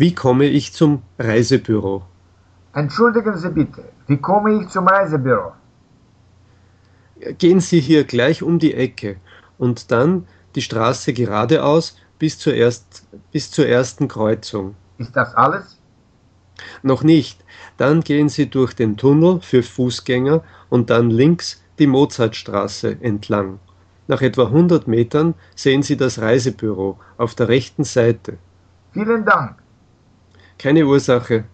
Wie komme ich zum Reisebüro? Entschuldigen Sie bitte, wie komme ich zum Reisebüro? Gehen Sie hier gleich um die Ecke und dann die Straße geradeaus bis zur, erst, bis zur ersten Kreuzung. Ist das alles? Noch nicht. Dann gehen Sie durch den Tunnel für Fußgänger und dann links die Mozartstraße entlang. Nach etwa 100 Metern sehen Sie das Reisebüro auf der rechten Seite. Vielen Dank. Keine Ursache.